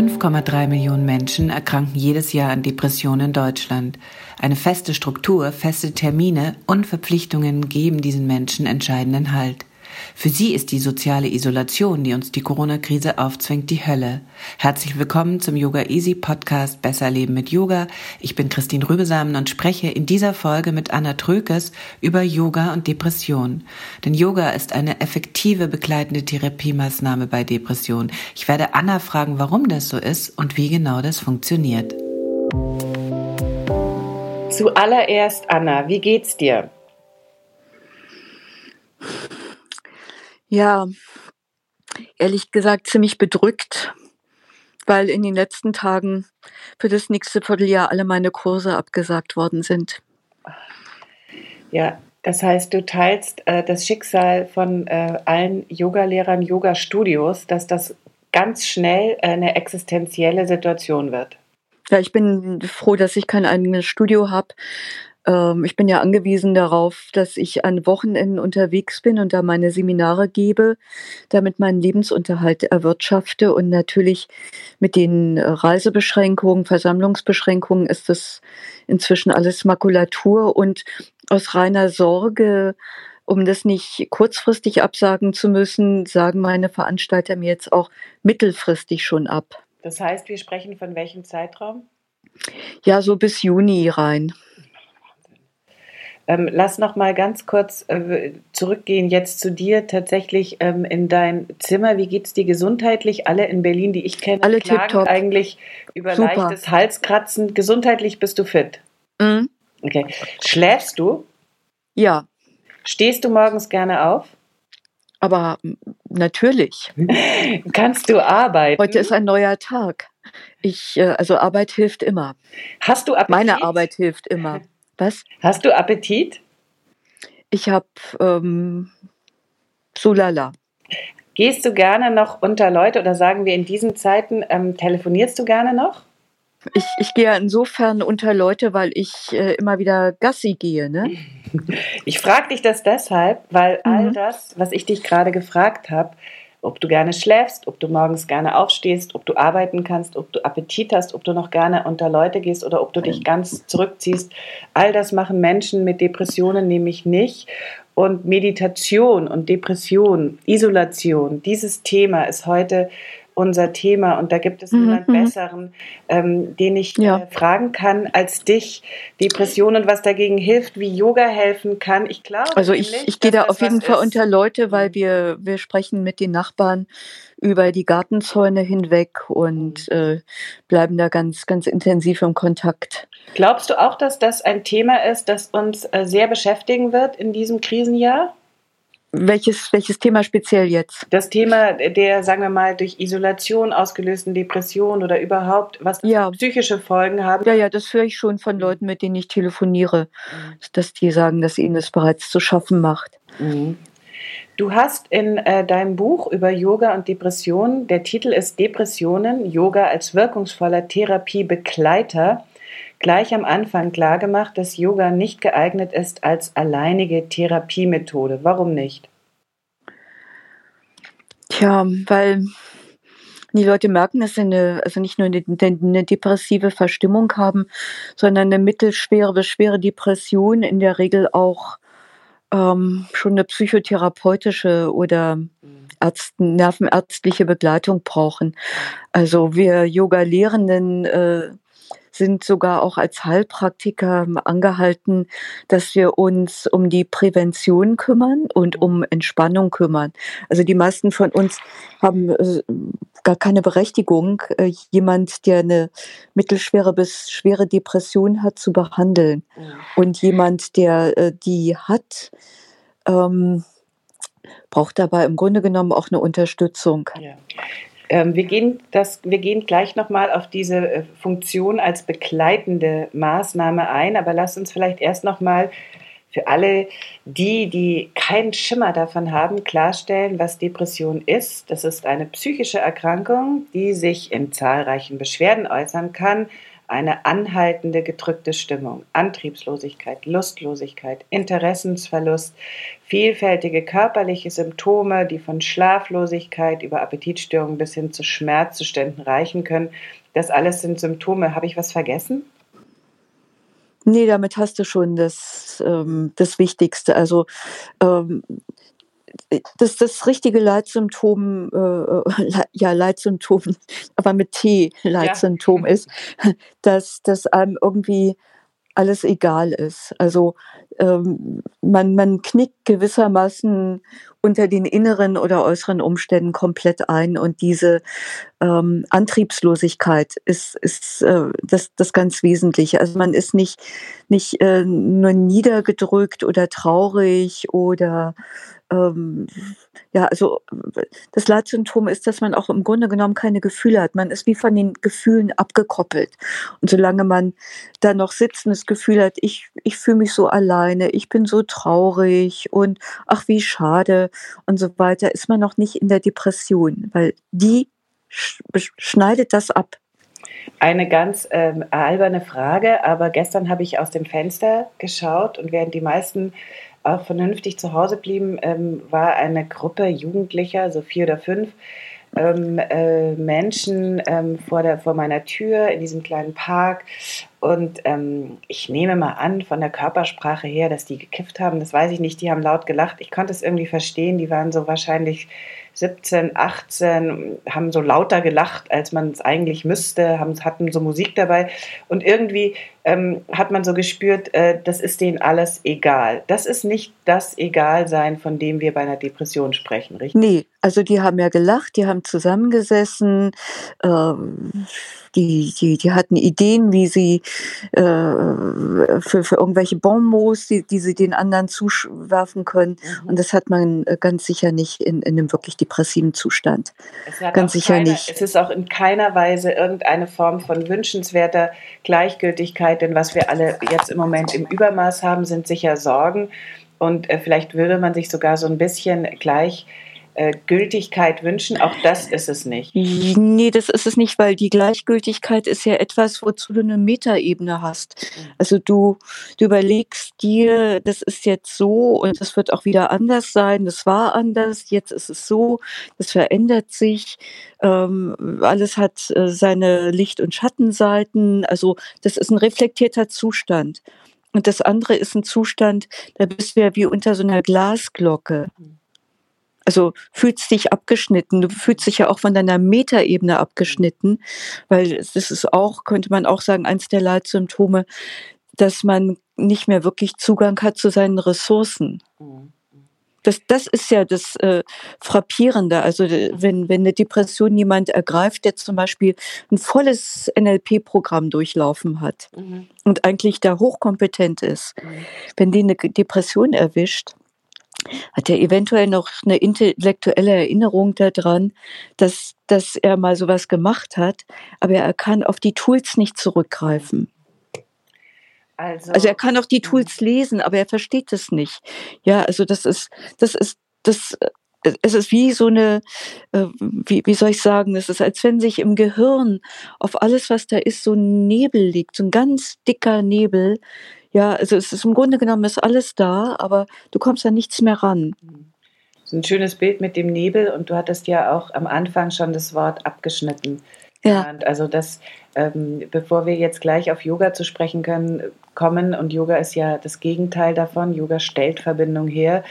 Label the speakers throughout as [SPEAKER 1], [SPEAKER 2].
[SPEAKER 1] 5,3 Millionen Menschen erkranken jedes Jahr an Depressionen in Deutschland. Eine feste Struktur, feste Termine und Verpflichtungen geben diesen Menschen entscheidenden Halt. Für sie ist die soziale Isolation, die uns die Corona-Krise aufzwingt, die Hölle. Herzlich willkommen zum Yoga Easy Podcast Besser Leben mit Yoga. Ich bin Christine Rübesamen und spreche in dieser Folge mit Anna Trökes über Yoga und Depression. Denn Yoga ist eine effektive begleitende Therapiemaßnahme bei Depression. Ich werde Anna fragen, warum das so ist und wie genau das funktioniert.
[SPEAKER 2] Zuallererst, Anna, wie geht's dir?
[SPEAKER 3] Ja, ehrlich gesagt ziemlich bedrückt, weil in den letzten Tagen für das nächste Vierteljahr alle meine Kurse abgesagt worden sind.
[SPEAKER 2] Ja, das heißt, du teilst äh, das Schicksal von äh, allen Yogalehrern, Yoga-Studios, dass das ganz schnell eine existenzielle Situation wird.
[SPEAKER 3] Ja, ich bin froh, dass ich kein eigenes Studio habe, ähm, ich bin ja angewiesen darauf, dass ich an Wochenenden unterwegs bin und da meine Seminare gebe, damit meinen Lebensunterhalt erwirtschafte. Und natürlich mit den Reisebeschränkungen, Versammlungsbeschränkungen ist das inzwischen alles Makulatur. Und aus reiner Sorge, um das nicht kurzfristig absagen zu müssen, sagen meine Veranstalter mir jetzt auch mittelfristig schon ab.
[SPEAKER 2] Das heißt, wir sprechen von welchem Zeitraum?
[SPEAKER 3] Ja, so bis Juni rein.
[SPEAKER 2] Ähm, lass noch mal ganz kurz äh, zurückgehen jetzt zu dir tatsächlich ähm, in dein Zimmer. Wie geht es dir gesundheitlich? Alle in Berlin, die ich kenne,
[SPEAKER 3] Alle
[SPEAKER 2] klagen
[SPEAKER 3] tipptopp.
[SPEAKER 2] eigentlich über
[SPEAKER 3] Super.
[SPEAKER 2] leichtes Halskratzen. Gesundheitlich bist du fit.
[SPEAKER 3] Mhm.
[SPEAKER 2] Okay. Schläfst du?
[SPEAKER 3] Ja,
[SPEAKER 2] Stehst du morgens gerne auf?
[SPEAKER 3] aber natürlich.
[SPEAKER 2] Kannst du arbeiten?
[SPEAKER 3] Heute ist ein neuer Tag. Ich, äh, also Arbeit hilft immer.
[SPEAKER 2] Hast du Appetit?
[SPEAKER 3] Meine Arbeit hilft immer. Was?
[SPEAKER 2] Hast du Appetit?
[SPEAKER 3] Ich habe ähm, so lala.
[SPEAKER 2] Gehst du gerne noch unter Leute oder sagen wir in diesen Zeiten, ähm, telefonierst du gerne noch?
[SPEAKER 3] Ich, ich gehe insofern unter Leute, weil ich äh, immer wieder Gassi gehe. Ne?
[SPEAKER 2] Ich frage dich das deshalb, weil all
[SPEAKER 3] Mhm.
[SPEAKER 2] das, was ich dich gerade gefragt habe, ob du gerne schläfst, ob du morgens gerne aufstehst, ob du arbeiten kannst, ob du Appetit hast, ob du noch gerne unter Leute gehst oder ob du dich ganz zurückziehst, all das machen Menschen mit Depressionen nämlich nicht. Und Meditation und Depression, Isolation, dieses Thema ist heute unser Thema und da gibt es
[SPEAKER 3] Mhm,
[SPEAKER 2] niemanden
[SPEAKER 3] mhm.
[SPEAKER 2] besseren, ähm, den ich
[SPEAKER 3] Ja.
[SPEAKER 2] äh, fragen kann als dich. Depressionen, was dagegen hilft, wie Yoga helfen kann. Ich glaube,
[SPEAKER 3] Also ich, ich gehe da auf jeden Fall
[SPEAKER 2] ist.
[SPEAKER 3] unter Leute, weil wir, wir sprechen mit den Nachbarn über die Gartenzäune hinweg und äh, bleiben da ganz, ganz intensiv im Kontakt.
[SPEAKER 2] Glaubst du auch, dass das ein Thema ist, das uns äh, sehr beschäftigen wird in diesem Krisenjahr?
[SPEAKER 3] Welches, welches Thema speziell jetzt?
[SPEAKER 2] Das Thema der, sagen wir mal, durch Isolation ausgelösten Depression oder überhaupt, was
[SPEAKER 3] Ja.
[SPEAKER 2] psychische Folgen haben.
[SPEAKER 3] Ja, ja, das höre ich schon von Leuten, mit denen ich telefoniere, dass die sagen, dass ihnen das bereits zu schaffen macht.
[SPEAKER 2] Mhm. Du hast in äh, deinem Buch über Yoga und Depressionen, der Titel ist Depressionen, Yoga als wirkungsvoller Therapiebegleiter, gleich am Anfang klargemacht, dass Yoga nicht geeignet ist als alleinige Therapiemethode. Warum nicht?
[SPEAKER 3] Tja, weil die Leute merken, dass sie eine, also nicht nur eine, eine depressive Verstimmung haben, sondern eine mittelschwere bis schwere Depression, in der Regel auch ähm, schon eine psychotherapeutische oder Arzt, nervenärztliche Begleitung brauchen. Also wir Yoga-Lehrenden äh, sind sogar auch als Heilpraktiker angehalten, dass wir uns um die Prävention kümmern und um Entspannung kümmern. Also die meisten von uns haben äh, gar keine Berechtigung, äh, jemand, der eine mittelschwere bis schwere Depression hat, zu behandeln. Und jemand, der äh, die hat, ähm, braucht dabei im Grunde genommen auch eine Unterstützung. Ja.
[SPEAKER 2] Ähm, wir, gehen das, wir gehen gleich nochmal auf diese äh, Funktion als begleitende Maßnahme ein, aber lasst uns vielleicht erst nochmal für alle die, die keinen Schimmer davon haben, klarstellen, was Depression ist. Das ist eine psychische Erkrankung, die sich in zahlreichen Beschwerden äußern kann eine anhaltende gedrückte Stimmung, Antriebslosigkeit, Lustlosigkeit, Interessensverlust, vielfältige körperliche Symptome, die von Schlaflosigkeit über Appetitstörungen bis hin zu Schmerzzuständen reichen können. Das alles sind Symptome. Habe ich was vergessen?
[SPEAKER 3] Nee, damit hast du schon das, ähm, das Wichtigste. Also ähm, das, das richtige Leitsymptom, äh, ja, Leitsymptom, aber mit T Leitsymptom ja. ist, dass, dass einem irgendwie alles egal ist. Also ähm, man, man knickt gewissermaßen unter den inneren oder äußeren Umständen komplett ein und diese ähm, Antriebslosigkeit ist, ist äh, das, das ganz Wesentliche. Also man ist nicht, nicht äh, nur niedergedrückt oder traurig oder ähm, ja, also das Leitsymptom ist, dass man auch im Grunde genommen keine Gefühle hat. Man ist wie von den Gefühlen abgekoppelt. Und solange man da noch das Gefühl hat, ich, ich fühle mich so alleine, ich bin so traurig und ach, wie schade und so weiter, ist man noch nicht in der Depression, weil die schneidet das ab.
[SPEAKER 2] Eine ganz ähm, alberne Frage, aber gestern habe ich aus dem Fenster geschaut und während die meisten auch vernünftig zu Hause blieben, ähm, war eine Gruppe Jugendlicher, so vier oder fünf, ähm, äh, Menschen ähm, vor, der, vor meiner Tür in diesem kleinen Park. Und ähm, ich nehme mal an, von der Körpersprache her, dass die gekifft haben. Das weiß ich nicht. Die haben laut gelacht. Ich konnte es irgendwie verstehen. Die waren so wahrscheinlich 17, 18, haben so lauter gelacht, als man es eigentlich müsste, haben, hatten so Musik dabei. Und irgendwie ähm, hat man so gespürt, äh, das ist denen alles egal. Das ist nicht das Egalsein, von dem wir bei einer Depression sprechen, richtig?
[SPEAKER 3] Nee, also die haben ja gelacht, die haben zusammengesessen, ähm, die, die, die hatten Ideen, wie sie äh, für, für irgendwelche Bonbons, die, die sie den anderen zuwerfen können. Mhm. Und das hat man äh, ganz sicher nicht in, in einem wirklich depressiven Zustand. Ganz sicher
[SPEAKER 2] keine,
[SPEAKER 3] nicht.
[SPEAKER 2] Es ist auch in keiner Weise irgendeine Form von wünschenswerter Gleichgültigkeit, denn was wir alle jetzt im Moment im Übermaß haben, sind sicher Sorgen. Und äh, vielleicht würde man sich sogar so ein bisschen gleich äh, Gültigkeit wünschen. Auch das ist es nicht.
[SPEAKER 3] Nee, das ist es nicht, weil die Gleichgültigkeit ist ja etwas, wozu du eine Metaebene hast. Also du, du überlegst dir, das ist jetzt so und das wird auch wieder anders sein. Das war anders, jetzt ist es so, das verändert sich. Ähm, alles hat äh, seine Licht- und Schattenseiten. Also das ist ein reflektierter Zustand. Und das andere ist ein Zustand, da bist du ja wie unter so einer Glasglocke. Mhm. Also fühlst dich abgeschnitten. Du fühlst dich ja auch von deiner Metaebene abgeschnitten, weil das ist auch, könnte man auch sagen, eins der Leitsymptome, dass man nicht mehr wirklich Zugang hat zu seinen Ressourcen. Das, das ist ja das äh, Frappierende. Also wenn, wenn eine Depression jemand ergreift, der zum Beispiel ein volles NLP-Programm durchlaufen hat mhm. und eigentlich da hochkompetent ist, mhm. wenn die eine Depression erwischt, hat er eventuell noch eine intellektuelle Erinnerung daran, dass, dass er mal sowas gemacht hat, aber er kann auf die Tools nicht zurückgreifen. Also, also er kann auch die. Tools lesen, aber er versteht es nicht. Ja, also das ist, das ist, das, es ist wie so eine, äh, wie, wie soll ich sagen, es ist, als wenn sich im Gehirn auf alles, was da ist, so ein Nebel liegt, so ein ganz dicker Nebel, ja, also es ist im Grunde genommen ist alles da, aber du kommst da nichts mehr ran.
[SPEAKER 2] So ein schönes Bild mit dem Nebel und du hattest ja auch am Anfang schon das Wort abgeschnitten. Ja. Also das, ähm, bevor wir jetzt gleich auf Yoga zu sprechen können, kommen und Yoga ist ja das Gegenteil davon. Yoga stellt Verbindung her.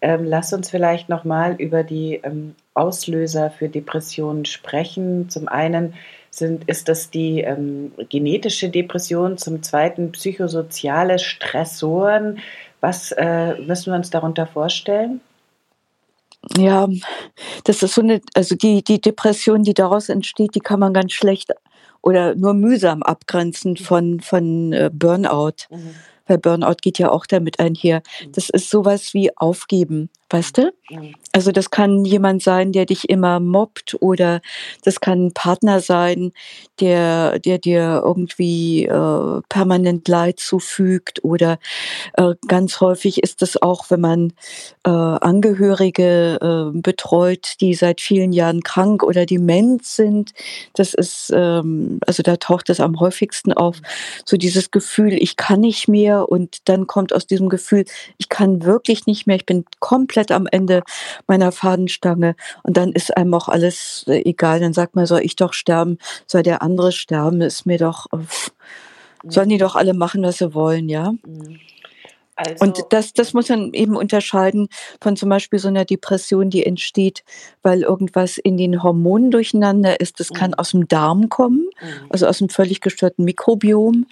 [SPEAKER 2] Ähm, lass uns vielleicht noch mal über die ähm, Auslöser für Depressionen sprechen. Zum einen Sind, ist das die ähm, genetische Depression, zum zweiten psychosoziale Stressoren? Was äh, müssen wir uns darunter vorstellen?
[SPEAKER 3] Ja, das ist so eine, also die, die Depression, die daraus entsteht, die kann man ganz schlecht oder nur mühsam abgrenzen von, von äh, Burnout. Mhm. Weil Burnout geht ja auch damit einher. Mhm. Das ist sowas wie Aufgeben. Weißt du? Also das kann jemand sein, der dich immer mobbt oder das kann ein Partner sein, der, der dir irgendwie äh, permanent Leid zufügt oder äh, ganz häufig ist es auch, wenn man äh, Angehörige äh, betreut, die seit vielen Jahren krank oder dement sind. Das ist, ähm, also da taucht es am häufigsten auf, so dieses Gefühl, ich kann nicht mehr und dann kommt aus diesem Gefühl, ich kann wirklich nicht mehr, ich bin komplett am Ende meiner Fadenstange und dann ist einem auch alles äh, egal. Dann sagt man, soll ich doch sterben, soll der andere sterben, ist mir doch, äh, sollen die doch alle machen, was sie wollen, ja. Mhm. Also, und das, das muss man eben unterscheiden von zum Beispiel so einer Depression, die entsteht, weil irgendwas in den Hormonen durcheinander ist. Das kann mhm. aus dem Darm kommen, mhm. also aus dem völlig gestörten Mikrobiom. Mhm.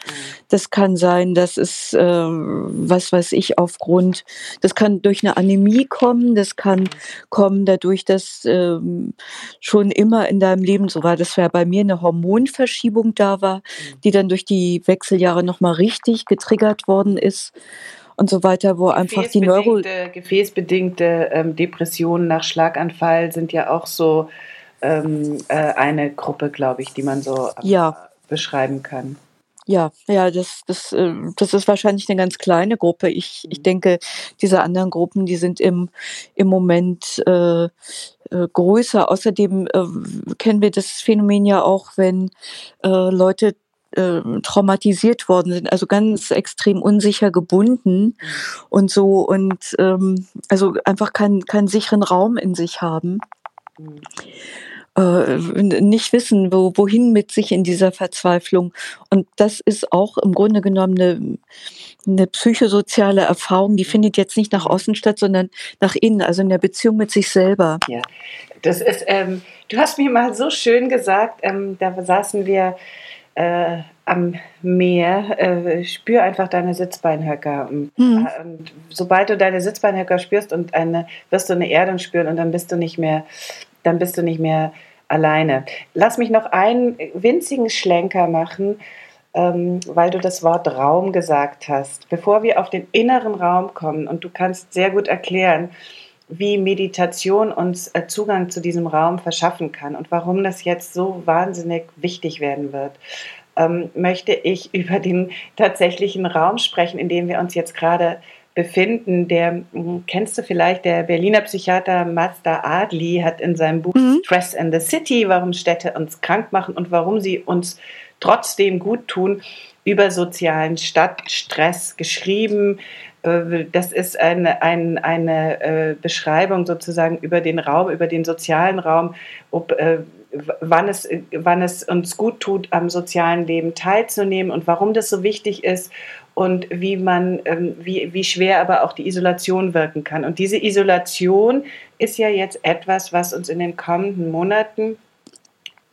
[SPEAKER 3] Das kann sein, dass es, äh, was weiß ich, aufgrund, das kann durch eine Anämie kommen, das kann kommen dadurch, dass äh, schon immer in deinem Leben so war, dass ja bei mir eine Hormonverschiebung da war, die dann durch die Wechseljahre nochmal richtig getriggert worden ist und so weiter, wo einfach die Neuro...
[SPEAKER 2] Gefäßbedingte ähm, Depressionen nach Schlaganfall sind ja auch so ähm, äh, eine Gruppe, glaube ich, die man so äh, ja. beschreiben kann.
[SPEAKER 3] Ja, ja, das, das, äh, das ist wahrscheinlich eine ganz kleine Gruppe. Ich, ich mhm. denke, diese anderen Gruppen, die sind im, im Moment äh, äh, größer. Außerdem äh, kennen wir das Phänomen ja auch, wenn äh, Leute äh, traumatisiert worden sind, also ganz extrem unsicher gebunden mhm. und so und ähm, also einfach keinen keinen sicheren Raum in sich haben. Mhm. Äh, nicht wissen, wo, wohin mit sich in dieser Verzweiflung. Und das ist auch im Grunde genommen eine, eine psychosoziale Erfahrung, die findet jetzt nicht nach außen statt, sondern nach innen, also in der Beziehung mit sich selber.
[SPEAKER 2] Ja, das ist, ähm, du hast mir mal so schön gesagt, ähm, da saßen wir äh, am Meer, äh, spür einfach deine Sitzbeinhöcker. Und, mhm. und, sobald du deine Sitzbeinhöcker spürst und eine, wirst du eine Erdung spüren und dann bist du nicht mehr, dann bist du nicht mehr alleine. Lass mich noch einen winzigen Schlenker machen, ähm, weil du das Wort Raum gesagt hast. Bevor wir auf den inneren Raum kommen und du kannst sehr gut erklären, wie Meditation uns äh, Zugang zu diesem Raum verschaffen kann und warum das jetzt so wahnsinnig wichtig werden wird, ähm, möchte ich über den tatsächlichen Raum sprechen, in dem wir uns jetzt gerade befinden. Der hm, kennst du vielleicht, der Berliner Psychiater Mazda Adli hat in seinem Buch mhm. Stress in the City, warum Städte uns krank machen und warum sie uns trotzdem gut tun, über sozialen Stadtstress geschrieben. Äh, das ist eine, eine, eine äh, Beschreibung sozusagen über den Raum, über den sozialen Raum, ob, äh, wann, es, wann es uns gut tut, am sozialen Leben teilzunehmen und warum das so wichtig ist und wie man, ähm, wie, wie schwer aber auch die Isolation wirken kann. Und diese Isolation ist ja jetzt etwas, was uns in den kommenden Monaten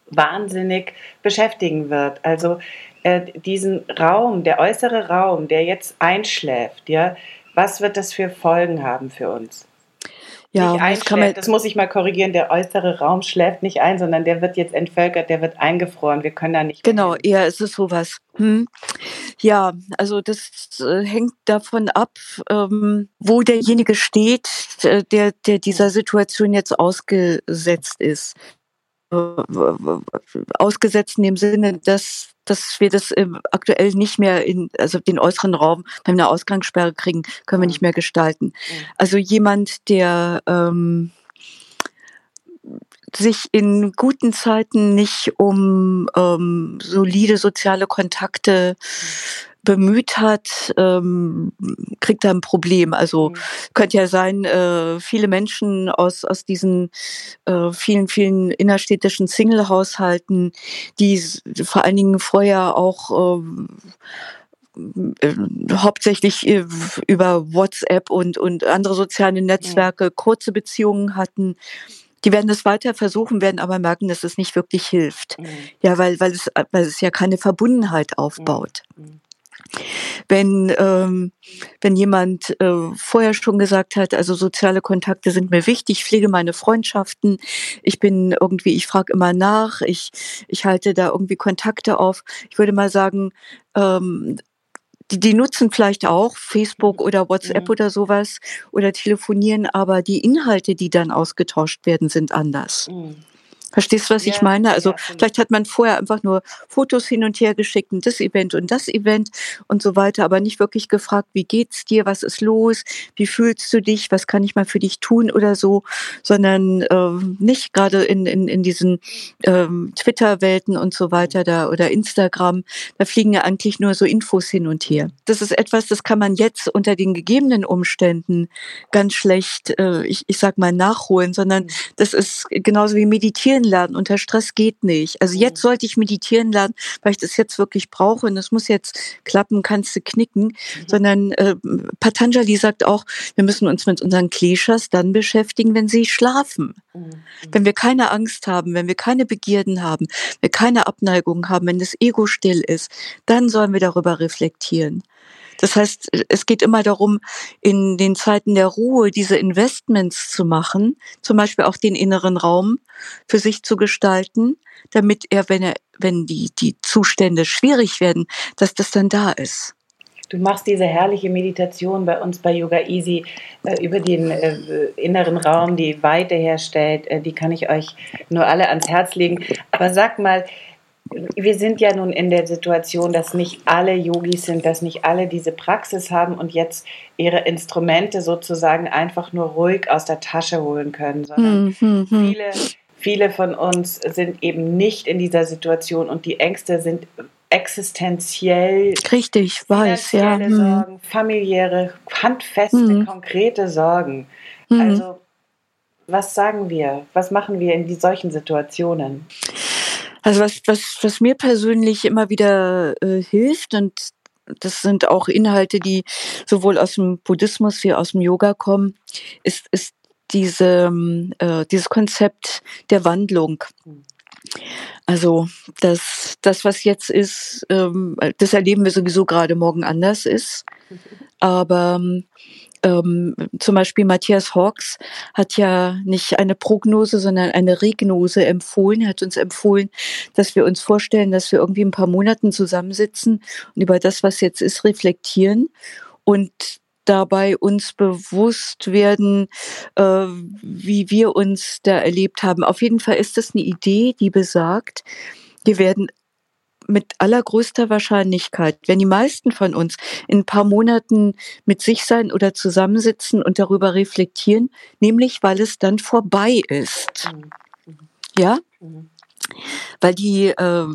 [SPEAKER 2] wahnsinnig beschäftigen wird. Also äh, diesen Raum, der äußere Raum, der jetzt einschläft, ja, was wird das für Folgen haben für uns? Ja, nicht einschläft, das muss ich mal korrigieren, der äußere Raum schläft nicht ein, sondern der wird jetzt entvölkert, der wird eingefroren, wir können da nicht.
[SPEAKER 3] Genau, eher ist es sowas. Hm. Ja, also das äh, hängt davon ab, ähm, wo derjenige steht, äh, der, der dieser Situation jetzt ausgesetzt ist. Ausgesetzt in dem Sinne, dass dass wir das aktuell nicht mehr in, also den äußeren Raum, wenn wir eine Ausgangssperre kriegen, können wir nicht mehr gestalten. Also jemand, der ähm, sich in guten Zeiten nicht um ähm, solide soziale Kontakte bemüht hat, ähm, kriegt er ein Problem. Also mhm. könnte ja sein, äh, viele Menschen aus, aus diesen äh, vielen, vielen innerstädtischen Single-Haushalten, die vor allen Dingen vorher auch äh, hauptsächlich äh, über WhatsApp und, und andere soziale Netzwerke kurze Beziehungen hatten, Die werden es weiter versuchen, werden aber merken, dass es nicht wirklich hilft. Mhm. Ja, weil, weil, es, weil es ja keine Verbundenheit aufbaut. Mhm. Wenn, ähm, wenn jemand äh, vorher schon gesagt hat, also soziale Kontakte sind mir wichtig, ich pflege meine Freundschaften, ich bin irgendwie, ich frage immer nach, ich, ich halte da irgendwie Kontakte auf. Ich würde mal sagen, ähm, die, die nutzen vielleicht auch Facebook oder WhatsApp mhm. oder sowas oder telefonieren, aber die Inhalte, die dann ausgetauscht werden, sind anders. Mhm. Verstehst du, was ja, ich meine? Also ja, vielleicht hat man vorher einfach nur Fotos hin und her geschickt und das Event und das Event und so weiter, aber nicht wirklich gefragt, wie geht's dir, was ist los, wie fühlst du dich, was kann ich mal für dich tun oder so, sondern äh, nicht gerade in, in, in diesen ähm, Twitter-Welten und so weiter da oder Instagram, da fliegen ja eigentlich nur so Infos hin und her. Das ist etwas, das kann man jetzt unter den gegebenen Umständen ganz schlecht, äh, ich, ich sag mal, nachholen, sondern das ist genauso wie meditieren meditieren lernen unter Stress geht nicht. Also jetzt mhm. sollte ich meditieren lernen, weil ich das jetzt wirklich brauche und das muss jetzt klappen, kannst du knicken, mhm. sondern äh, Patanjali sagt auch, wir müssen uns mit unseren Kleshas dann beschäftigen, wenn sie schlafen. Mhm. Wenn wir keine Angst haben, wenn wir keine Begierden haben, wenn wir keine Abneigung haben, wenn das Ego still ist, dann sollen wir darüber reflektieren. Das heißt, es geht immer darum, in den Zeiten der Ruhe diese Investments zu machen, zum Beispiel auch den inneren Raum für sich zu gestalten, damit er, wenn er, wenn die, die Zustände schwierig werden, dass das dann da ist.
[SPEAKER 2] Du machst diese herrliche Meditation bei uns bei Yoga Easy äh, über den äh, inneren Raum, die Weite herstellt. Äh, die kann ich euch nur alle ans Herz legen. Aber sag mal, wir sind ja nun in der Situation, dass nicht alle Yogis sind, dass nicht alle diese Praxis haben und jetzt ihre Instrumente sozusagen einfach nur ruhig aus der Tasche holen können, sondern hm, hm, hm. viele, viele von uns sind eben nicht in dieser Situation und die Ängste sind existenziell.
[SPEAKER 3] Richtig, weiß, ja.
[SPEAKER 2] Hm. Sorgen, familiäre, handfeste, hm. konkrete Sorgen. Hm. Also, was sagen wir? Was machen wir in die, solchen Situationen?
[SPEAKER 3] Also was, was, was mir persönlich immer wieder äh, hilft und das sind auch Inhalte, die sowohl aus dem Buddhismus wie aus dem Yoga kommen, ist, ist diese, äh, dieses Konzept der Wandlung. Also das, das, was jetzt ist, ähm, das erleben wir sowieso gerade morgen anders ist. Aber ähm, zum Beispiel Matthias Hawks hat ja nicht eine Prognose, sondern eine Regnose empfohlen. Er hat uns empfohlen, dass wir uns vorstellen, dass wir irgendwie ein paar Monaten zusammensitzen und über das, was jetzt ist, reflektieren und dabei uns bewusst werden, äh, wie wir uns da erlebt haben. Auf jeden Fall ist das eine Idee, die besagt, wir werden mit allergrößter Wahrscheinlichkeit, wenn die meisten von uns in ein paar Monaten mit sich sein oder zusammensitzen und darüber reflektieren, nämlich weil es dann vorbei ist. Mhm. Ja? Mhm. Weil die äh,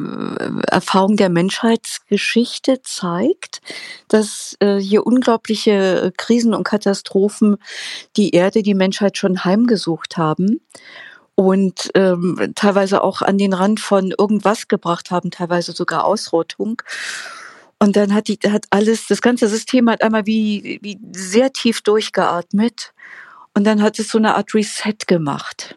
[SPEAKER 3] Erfahrung der Menschheitsgeschichte zeigt, dass äh, hier unglaubliche Krisen und Katastrophen die Erde, die Menschheit schon heimgesucht haben und ähm, teilweise auch an den Rand von irgendwas gebracht haben, teilweise sogar Ausrottung. Und dann hat die, hat alles, das ganze System hat einmal wie, wie sehr tief durchgeatmet und dann hat es so eine Art Reset gemacht.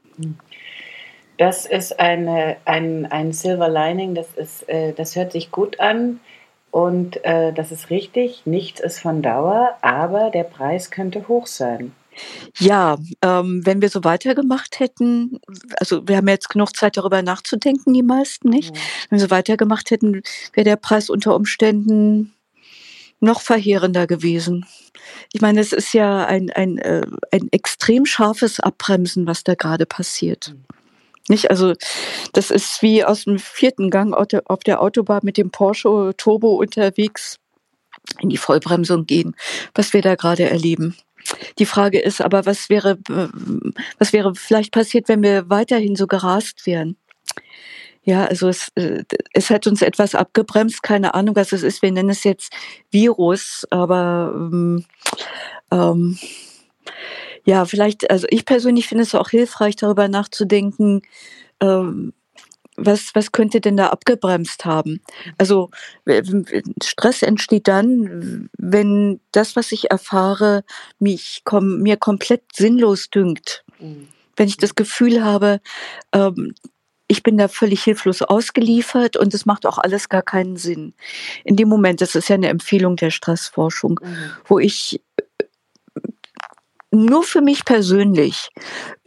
[SPEAKER 2] Das ist eine, ein, ein Silver Lining, das, ist, äh, das hört sich gut an und äh, das ist richtig. Nichts ist von Dauer, aber der Preis könnte hoch sein.
[SPEAKER 3] Ja, ähm, wenn wir so weitergemacht hätten, also wir haben jetzt genug Zeit darüber nachzudenken, die meisten nicht. Mhm. Wenn wir so weitergemacht hätten, wäre der Preis unter Umständen noch verheerender gewesen. Ich meine, es ist ja ein, ein, äh, ein extrem scharfes Abbremsen, was da gerade passiert. Mhm. Nicht? Also, das ist wie aus dem vierten Gang auf der Autobahn mit dem Porsche Turbo unterwegs in die Vollbremsung gehen, was wir da gerade erleben. Die Frage ist aber, was wäre, was wäre vielleicht passiert, wenn wir weiterhin so gerast wären? Ja, also es, äh, es hat uns etwas abgebremst, keine Ahnung, was es ist. Wir nennen es jetzt Virus, aber ähm, ähm, ja, vielleicht, also ich persönlich finde es auch hilfreich, darüber nachzudenken, ähm, was, was könnte denn da abgebremst haben? Also Stress entsteht dann, wenn das, was ich erfahre, mich kom mir komplett sinnlos dünkt. Mhm. Wenn ich das Gefühl habe, ähm, ich bin da völlig hilflos ausgeliefert und es macht auch alles gar keinen Sinn. In dem Moment, das ist ja eine Empfehlung der Stressforschung, mhm. wo ich nur für mich persönlich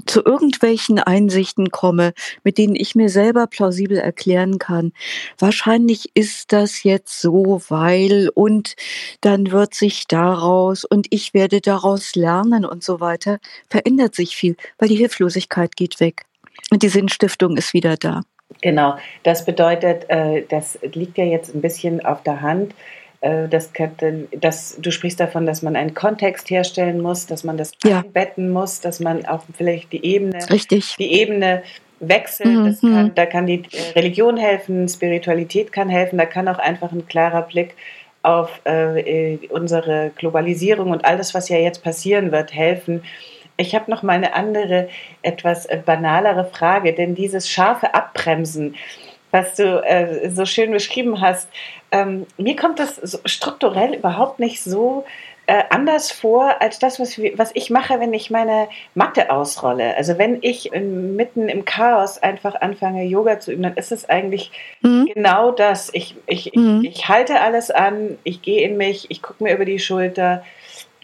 [SPEAKER 3] zu irgendwelchen Einsichten komme, mit denen ich mir selber plausibel erklären kann. Wahrscheinlich ist das jetzt so, weil und dann wird sich daraus und ich werde daraus lernen und so weiter, verändert sich viel, weil die Hilflosigkeit geht weg und die Sinnstiftung ist wieder da.
[SPEAKER 2] Genau, das bedeutet, äh, das liegt ja jetzt ein bisschen auf der Hand, das, das, du sprichst davon, dass man einen Kontext herstellen muss, dass man das ja. einbetten muss, dass man auch vielleicht die Ebene,
[SPEAKER 3] Richtig.
[SPEAKER 2] die Ebene wechselt. Mhm. Kann, da kann die äh, Religion helfen, Spiritualität kann helfen, da kann auch einfach ein klarer Blick auf äh, äh unsere Globalisierung und alles, was ja jetzt passieren wird, helfen. Ich habe noch mal eine andere, etwas banalere Frage, denn dieses scharfe Abbremsen, was du äh, so schön beschrieben hast, ähm, mir kommt das so strukturell überhaupt nicht so äh, anders vor als das, was, was ich mache, wenn ich meine Matte ausrolle. Also wenn ich in, mitten im Chaos einfach anfange, Yoga zu üben, dann ist es eigentlich mhm. genau das. Ich, ich, mhm. ich, ich halte alles an, ich gehe in mich, ich gucke mir über die Schulter,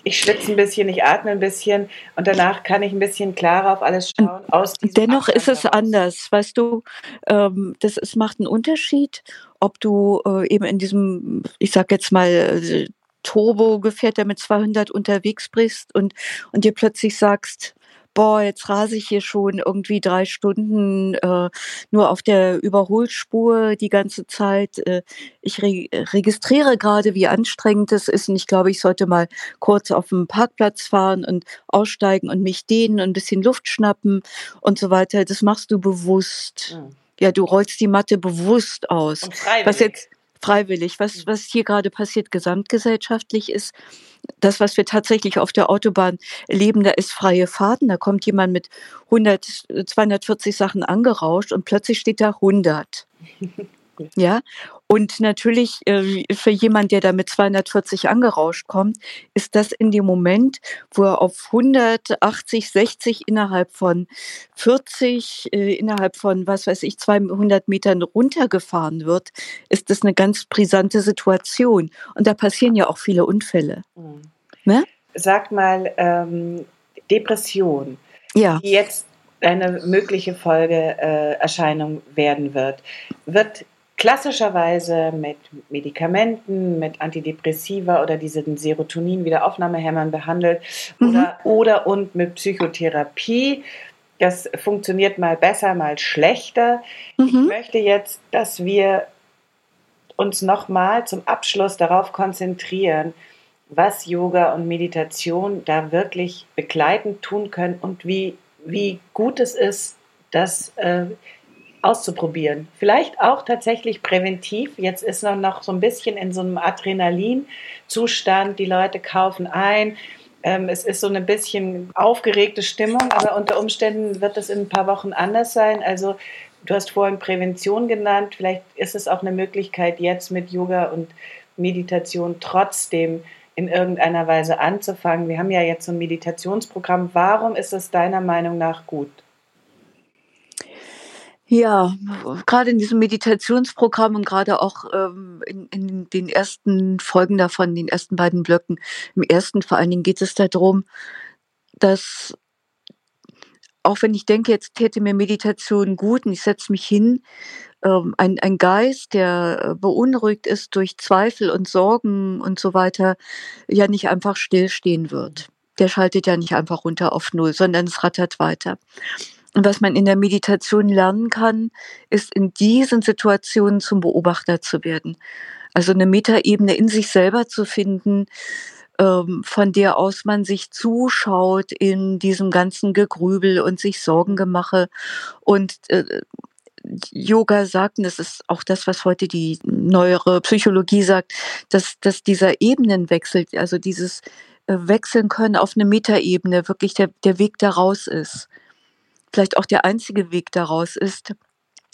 [SPEAKER 2] ich schwitze ein bisschen, ich atme ein bisschen und danach kann ich ein bisschen klarer auf alles schauen.
[SPEAKER 3] Dennoch Abstand ist es heraus. anders, weißt du, ähm, das es macht einen Unterschied, ob du äh, eben in diesem, ich sag jetzt mal, äh, Turbo-Gefährt, der mit 200 unterwegs bist und, und dir plötzlich sagst, boah, jetzt rase ich hier schon irgendwie drei Stunden äh, nur auf der Überholspur die ganze Zeit. Äh, ich re registriere gerade, wie anstrengend es ist und ich glaube, ich sollte mal kurz auf dem Parkplatz fahren und aussteigen und mich dehnen und ein bisschen Luft schnappen und so weiter. Das machst du bewusst. Mhm. Ja, du rollst die Matte bewusst aus. Was jetzt freiwillig. Was, mhm. was hier gerade passiert gesamtgesellschaftlich ist, das, was wir tatsächlich auf der Autobahn erleben, da ist freie Fahrten. Da kommt jemand mit 100, 240 Sachen angerauscht und plötzlich steht da 100. Ja, und natürlich äh, für jemand, der da mit 240 angerauscht kommt, ist das in dem Moment, wo er auf 180, 60 innerhalb von 40, äh, innerhalb von, was weiß ich, 200 Metern runtergefahren wird, ist das eine ganz brisante Situation. Und da passieren ja auch viele Unfälle. Mhm.
[SPEAKER 2] Ne? Sag mal, ähm, Depression,
[SPEAKER 3] ja.
[SPEAKER 2] die jetzt eine mögliche Folgeerscheinung äh, werden wird, wird klassischerweise mit Medikamenten, mit Antidepressiva oder diesen Serotonin-Wiederaufnahmehämmern behandelt mhm. oder, oder und mit Psychotherapie. Das funktioniert mal besser, mal schlechter. Mhm. Ich möchte jetzt, dass wir uns nochmal zum Abschluss darauf konzentrieren, was Yoga und Meditation da wirklich begleitend tun können und wie, wie gut es ist, dass äh, auszuprobieren. Vielleicht auch tatsächlich präventiv. Jetzt ist man noch so ein bisschen in so einem Adrenalin-Zustand. Die Leute kaufen ein. Ähm, es ist so eine bisschen aufgeregte Stimmung, aber unter Umständen wird es in ein paar Wochen anders sein. Also du hast vorhin Prävention genannt. Vielleicht ist es auch eine Möglichkeit, jetzt mit Yoga und Meditation trotzdem in irgendeiner Weise anzufangen. Wir haben ja jetzt so ein Meditationsprogramm. Warum ist es deiner Meinung nach gut?
[SPEAKER 3] Ja, gerade in diesem Meditationsprogramm und gerade auch ähm, in, in den ersten Folgen davon, den ersten beiden Blöcken, im ersten vor allen Dingen geht es darum, dass auch wenn ich denke, jetzt täte mir Meditation gut und ich setze mich hin, ähm, ein, ein Geist, der äh, beunruhigt ist durch Zweifel und Sorgen und so weiter, ja nicht einfach stillstehen wird. Der schaltet ja nicht einfach runter auf Null, sondern es rattert weiter. Und was man in der Meditation lernen kann, ist in diesen Situationen zum Beobachter zu werden. Also eine Metaebene in sich selber zu finden, ähm, von der aus man sich zuschaut in diesem ganzen Gegrübel und sich Sorgen gemache. Und äh, Yoga sagt, und das ist auch das, was heute die neuere Psychologie sagt, dass, dass dieser Ebenenwechsel, also dieses äh, Wechseln können auf eine Metaebene, wirklich der, der Weg daraus ist vielleicht auch der einzige Weg daraus ist,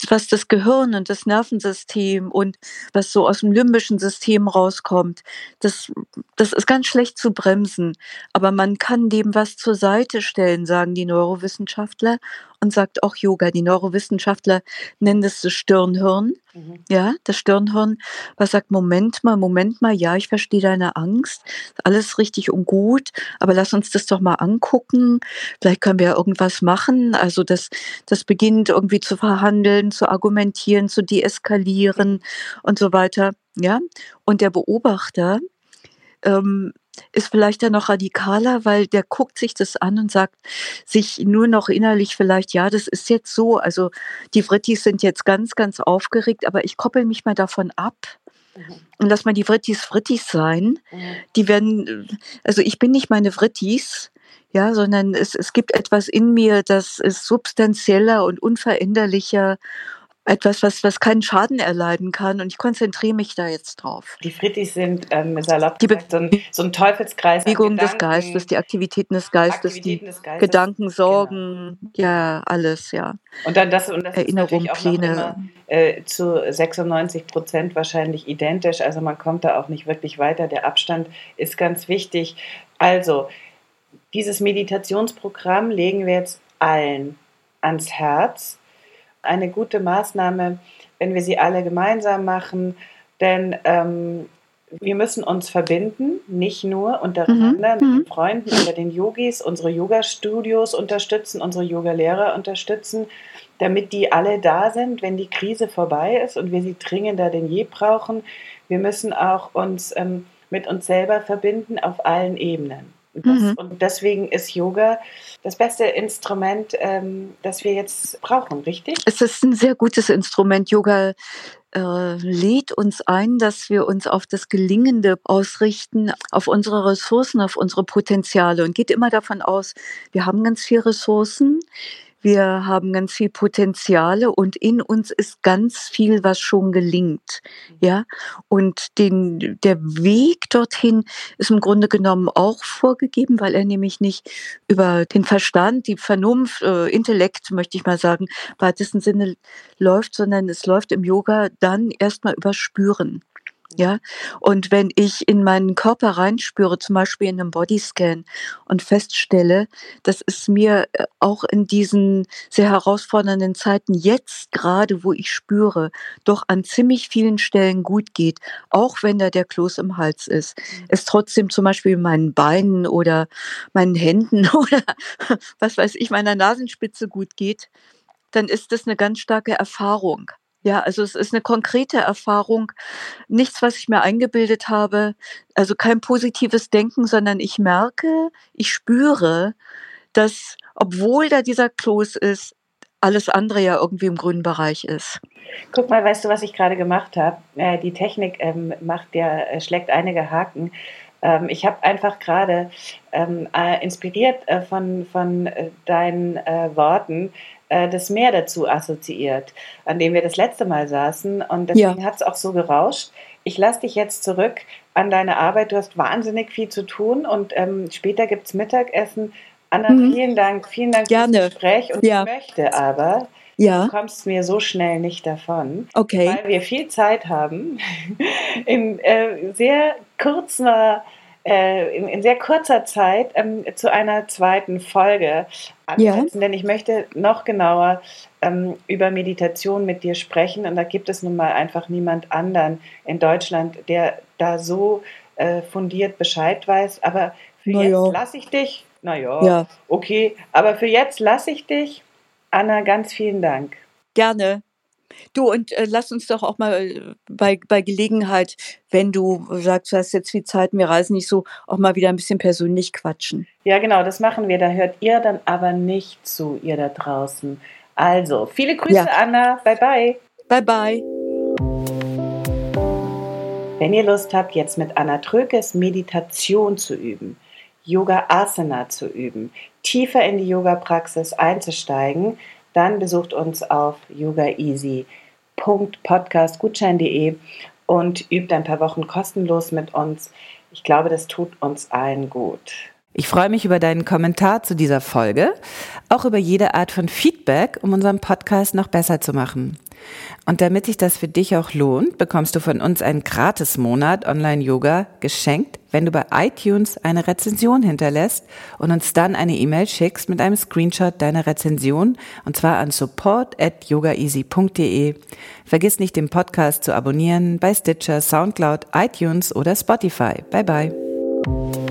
[SPEAKER 3] was das Gehirn und das Nervensystem und was so aus dem limbischen System rauskommt, das, das ist ganz schlecht zu bremsen. Aber man kann dem was zur Seite stellen, sagen die Neurowissenschaftler und sagt auch Yoga. Die Neurowissenschaftler nennen das das Stirnhirn. Mhm. Ja, das Stirnhirn, was sagt, Moment mal, Moment mal, ja, ich verstehe deine Angst. Alles richtig und gut, aber lass uns das doch mal angucken. Vielleicht können wir ja irgendwas machen. Also das, das beginnt irgendwie zu verhandeln, zu argumentieren, zu deeskalieren und so weiter. Ja, und der Beobachter, ähm, ist vielleicht dann noch radikaler, weil der guckt sich das an und sagt sich nur noch innerlich vielleicht, ja, das ist jetzt so. Also die Frittis sind jetzt ganz, ganz aufgeregt, aber ich koppel mich mal davon ab. Mhm. Und lass mal die Frittis Frittis sein. Mhm. Die werden, also ich bin nicht meine Frittis, ja, sondern es, es gibt etwas in mir, das ist substanzieller und unveränderlicher etwas, was, was keinen Schaden erleiden kann. Und ich konzentriere mich da jetzt drauf.
[SPEAKER 2] Die Frittis sind ähm, salopp die gesagt, so, ein, so ein Teufelskreis.
[SPEAKER 3] Bewegung des Geistes, die Aktivitäten des Geistes, Aktivitäten des Geistes, die Gedanken. Sorgen, genau. ja, alles, ja.
[SPEAKER 2] Und dann das, und das Erinnerung, ist Pläne. Immer, äh, zu 96 Prozent wahrscheinlich identisch. Also man kommt da auch nicht wirklich weiter. Der Abstand ist ganz wichtig. Also, dieses Meditationsprogramm legen wir jetzt allen ans Herz eine gute Maßnahme, wenn wir sie alle gemeinsam machen, denn ähm, wir müssen uns verbinden, nicht nur untereinander mhm. mit den mhm. Freunden oder den Yogis, unsere Yoga-Studios unterstützen, unsere Yoga-Lehrer unterstützen, damit die alle da sind, wenn die Krise vorbei ist und wir sie dringender denn je brauchen. Wir müssen auch uns ähm, mit uns selber verbinden auf allen Ebenen. Das, mhm. Und deswegen ist Yoga das beste Instrument, ähm, das wir jetzt brauchen, richtig?
[SPEAKER 3] Es ist ein sehr gutes Instrument. Yoga äh, lädt uns ein, dass wir uns auf das Gelingende ausrichten, auf unsere Ressourcen, auf unsere Potenziale und geht immer davon aus, wir haben ganz viele Ressourcen. Wir haben ganz viel Potenziale und in uns ist ganz viel, was schon gelingt. Ja, und den, der Weg dorthin ist im Grunde genommen auch vorgegeben, weil er nämlich nicht über den Verstand, die Vernunft, äh, Intellekt, möchte ich mal sagen, weitesten Sinne läuft, sondern es läuft im Yoga dann erstmal über Spüren. Ja, und wenn ich in meinen Körper reinspüre, zum Beispiel in einem Bodyscan und feststelle, dass es mir äh, auch in diesen sehr herausfordernden Zeiten jetzt gerade, wo ich spüre, doch an ziemlich vielen Stellen gut geht, auch wenn da der Kloß im Hals ist, mhm. es trotzdem zum Beispiel meinen Beinen oder meinen Händen oder was weiß ich, meiner Nasenspitze gut geht, dann ist das eine ganz starke Erfahrung. Ja, also es ist eine konkrete Erfahrung, nichts, was ich mir eingebildet habe, also kein positives Denken, sondern ich merke, ich spüre, dass obwohl da dieser Kloß ist, alles andere ja irgendwie im grünen Bereich ist.
[SPEAKER 2] Guck mal, weißt du, was ich gerade gemacht habe? Äh, die Technik ähm, macht ja, äh, schlägt einige Haken. Ähm, ich habe einfach gerade ähm, äh, inspiriert äh, von, von äh, deinen Worten äh, das Meer dazu assoziiert, an dem wir das letzte Mal saßen. Und deswegen ja. hat es auch so gerauscht. Ich lasse dich jetzt zurück an deine Arbeit. Du hast wahnsinnig viel zu tun und ähm, später gibt es Mittagessen. Anna, mhm. vielen Dank, vielen Dank
[SPEAKER 3] Gerne.
[SPEAKER 2] fürs Gespräch. Und ja. ich möchte aber,
[SPEAKER 3] ja.
[SPEAKER 2] du kommst mir so schnell nicht davon,
[SPEAKER 3] okay.
[SPEAKER 2] weil wir viel Zeit haben, in äh, sehr kurzer äh, in, in, sehr kurzer Zeit ähm, zu einer zweiten Folge ansetzen, ja. denn ich möchte noch genauer ähm, über Meditation mit dir sprechen und da gibt es nun mal einfach niemand anderen in Deutschland, der da so äh, fundiert Bescheid weiß. Aber für Na jetzt ja. lasse ich dich. Naja, ja. okay. Aber für jetzt lasse ich dich. Anna, ganz vielen Dank.
[SPEAKER 3] Gerne. Du, und äh, lass uns doch auch mal äh, bei, bei Gelegenheit, wenn du sagst, du hast jetzt viel Zeit, wir reisen nicht so, auch mal wieder ein bisschen persönlich quatschen.
[SPEAKER 2] Ja, genau, das machen wir. Da hört ihr dann aber nicht zu, ihr da draußen. Also, viele Grüße, ja. Anna. Bye, bye.
[SPEAKER 3] Bye, bye.
[SPEAKER 2] Wenn ihr Lust habt, jetzt mit Anna Trökes Meditation zu üben, Yoga Asana zu üben, tiefer in die Yoga-Praxis einzusteigen, dann besucht uns auf yogaeasy.podcastgutschein.de und übt ein paar Wochen kostenlos mit uns. Ich glaube, das tut uns allen gut.
[SPEAKER 1] Ich freue mich über deinen Kommentar zu dieser Folge, auch über jede Art von Feedback, um unseren Podcast noch besser zu machen.
[SPEAKER 2] Und damit sich das für dich auch lohnt, bekommst du von uns einen Gratis-Monat Online-Yoga geschenkt, wenn du bei iTunes eine Rezension hinterlässt und uns dann eine E-Mail schickst mit einem Screenshot deiner Rezension und zwar an support at yogaeasy.de. Vergiss nicht, den Podcast zu abonnieren bei Stitcher, Soundcloud, iTunes oder Spotify. Bye bye.